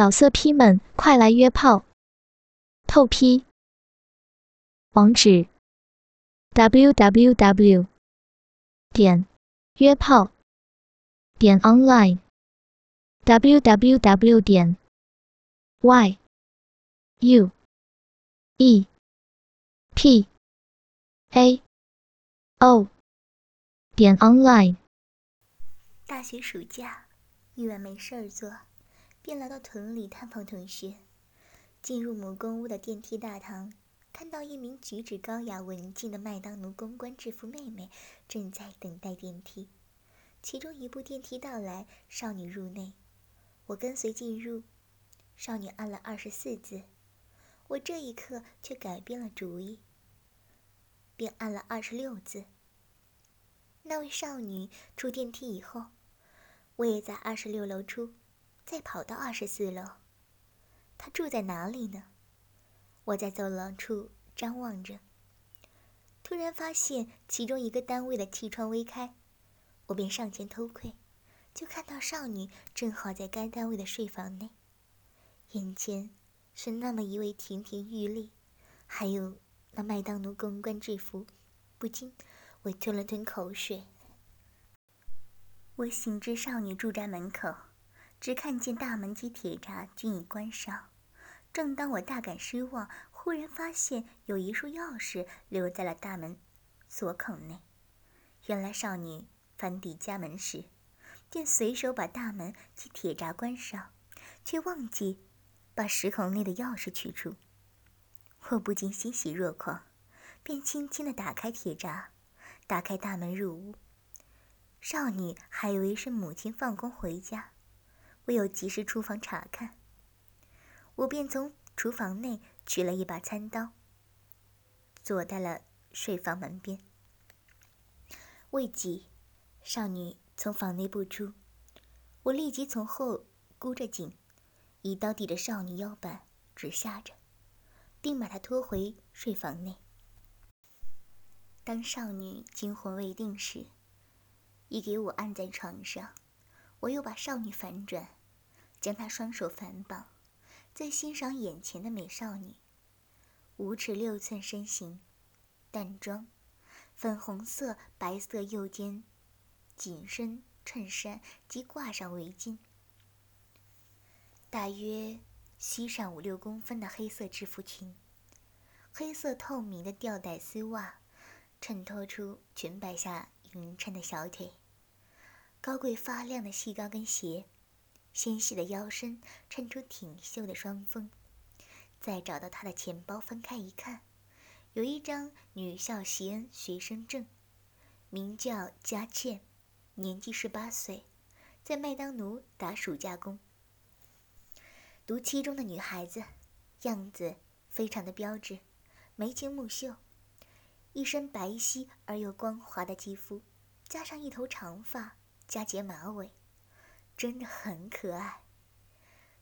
老色批们，快来约炮！透批。网址。：w w w 点约炮。点 online w w w 点 y u e p a o 点 online。大学暑假，一晚没事儿做，便来到屯里探访同学。进入母公屋的电梯大堂。看到一名举止高雅、文静的麦当奴公关制服妹妹正在等待电梯，其中一部电梯到来，少女入内，我跟随进入，少女按了二十四字，我这一刻却改变了主意，便按了二十六字。那位少女出电梯以后，我也在二十六楼出，再跑到二十四楼。她住在哪里呢？我在走廊处张望着，突然发现其中一个单位的气窗微开，我便上前偷窥，就看到少女正好在该单位的睡房内，眼前是那么一位亭亭玉立，还有那麦当奴公关制服，不禁我吞了吞口水。我行至少女住宅门口，只看见大门及铁闸均已关上。正当我大感失望，忽然发现有一束钥匙留在了大门锁孔内。原来少女翻抵家门时，便随手把大门及铁闸关上，却忘记把石孔内的钥匙取出。我不禁欣喜若狂，便轻轻地打开铁闸，打开大门入屋。少女还以为是母亲放工回家，唯有及时出房查看。我便从厨房内取了一把餐刀，坐在了睡房门边。未几，少女从房内步出，我立即从后箍着颈，一刀抵着少女腰板，直下着，并把她拖回睡房内。当少女惊魂未定时，已给我按在床上，我又把少女反转，将她双手反绑。在欣赏眼前的美少女，五尺六寸身形，淡妆，粉红色、白色右肩紧身衬衫及挂上围巾，大约膝上五六公分的黑色制服裙，黑色透明的吊带丝袜，衬托出裙摆下匀称的小腿，高贵发亮的细高跟鞋。纤细的腰身衬出挺秀的双峰，再找到他的钱包，翻开一看，有一张女校习恩学生证，名叫佳倩，年纪十八岁，在麦当奴打暑假工。读七中的女孩子，样子非常的标致，眉清目秀，一身白皙而又光滑的肌肤，加上一头长发，加结马尾。真的很可爱，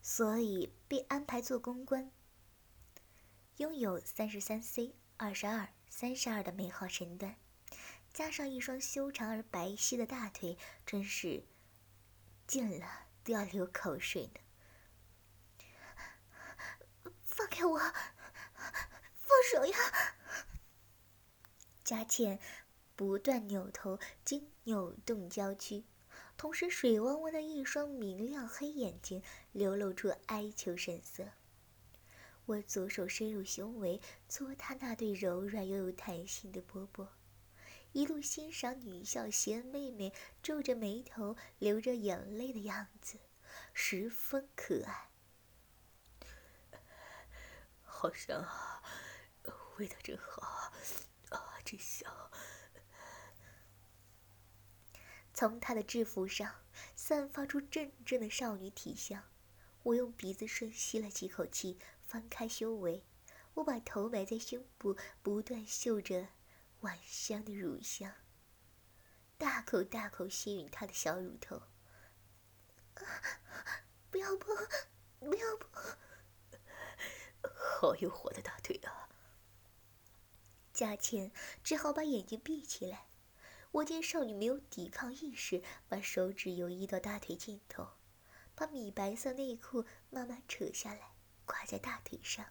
所以被安排做公关。拥有三十三 C、二十二、三十二的美好身段，加上一双修长而白皙的大腿，真是见了都要流口水呢。放开我！放手呀！佳倩不断扭头及扭动娇躯。同时，水汪汪的一双明亮黑眼睛流露出哀求神色。我左手伸入胸围，搓她那对柔软又有弹性的波波，一路欣赏女校贤妹妹皱着眉头、流着眼泪的样子，十分可爱。好香啊，味道真好啊，真香。从她的制服上散发出阵阵的少女体香，我用鼻子深吸了几口气，翻开胸围，我把头埋在胸部，不断嗅着晚香的乳香，大口大口吸吮她的小乳头。不要碰，不要碰！好有火的大腿啊！佳倩只好把眼睛闭起来。我见少女没有抵抗意识，把手指游移到大腿尽头，把米白色内裤慢慢扯下来，挂在大腿上。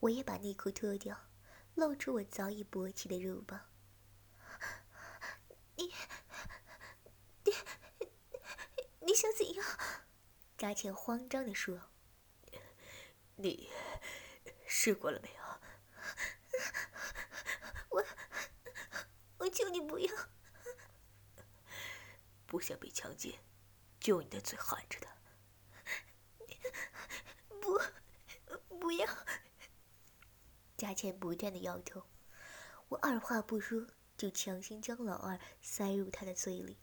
我也把内裤脱掉，露出我早已勃起的肉棒。你，你，你想怎样？扎倩慌张地说：“你试过了没有？”我，我求你不要！不想被强奸，就用你的嘴含着的。不，不要！佳倩不断的摇头，我二话不说就强行将老二塞入她的嘴里。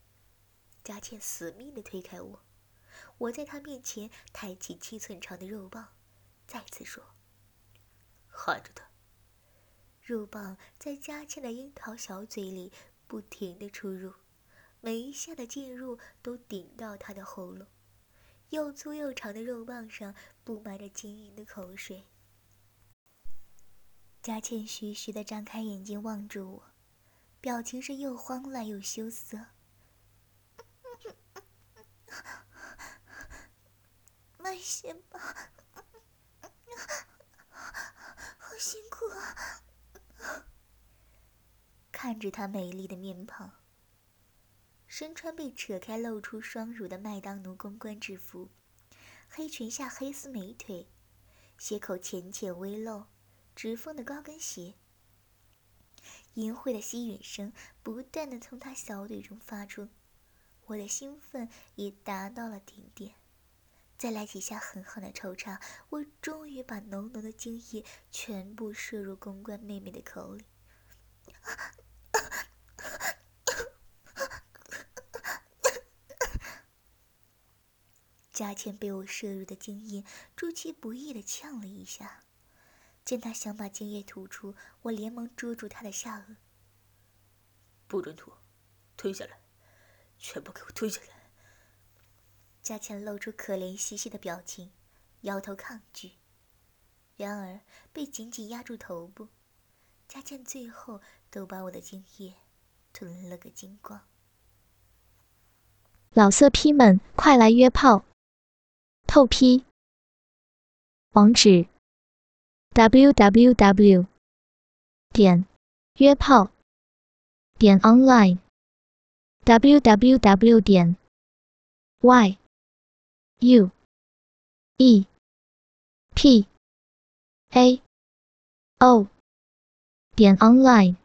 佳倩死命的推开我，我在她面前抬起七寸长的肉棒，再次说：“含着的。”肉棒在佳倩的樱桃小嘴里不停的出入，每一下的进入都顶到她的喉咙，又粗又长的肉棒上布满着晶莹的口水。佳倩徐徐的张开眼睛望着我，表情是又慌乱又羞涩。慢些吧，好辛苦啊！看着她美丽的面庞，身穿被扯开露出双乳的麦当奴公关制服，黑裙下黑丝美腿，鞋口浅浅微露。直缝的高跟鞋，淫秽的吸吮声不断的从他小腿中发出，我的兴奋也达到了顶点。再来几下狠狠的抽插，我终于把浓浓的精液全部射入公关妹妹的口里。佳倩被我射入的精液出其不意的呛了一下。见他想把精液吐出，我连忙捉住他的下颚。不准吐，吞下来，全部给我吞下来。佳倩露出可怜兮兮的表情，摇头抗拒。然而被紧紧压住头部，佳倩最后都把我的精液吞了个精光。老色批们，快来约炮！透批。网址。w w w 点约炮点 online w w w 点 y u e p a o 点 online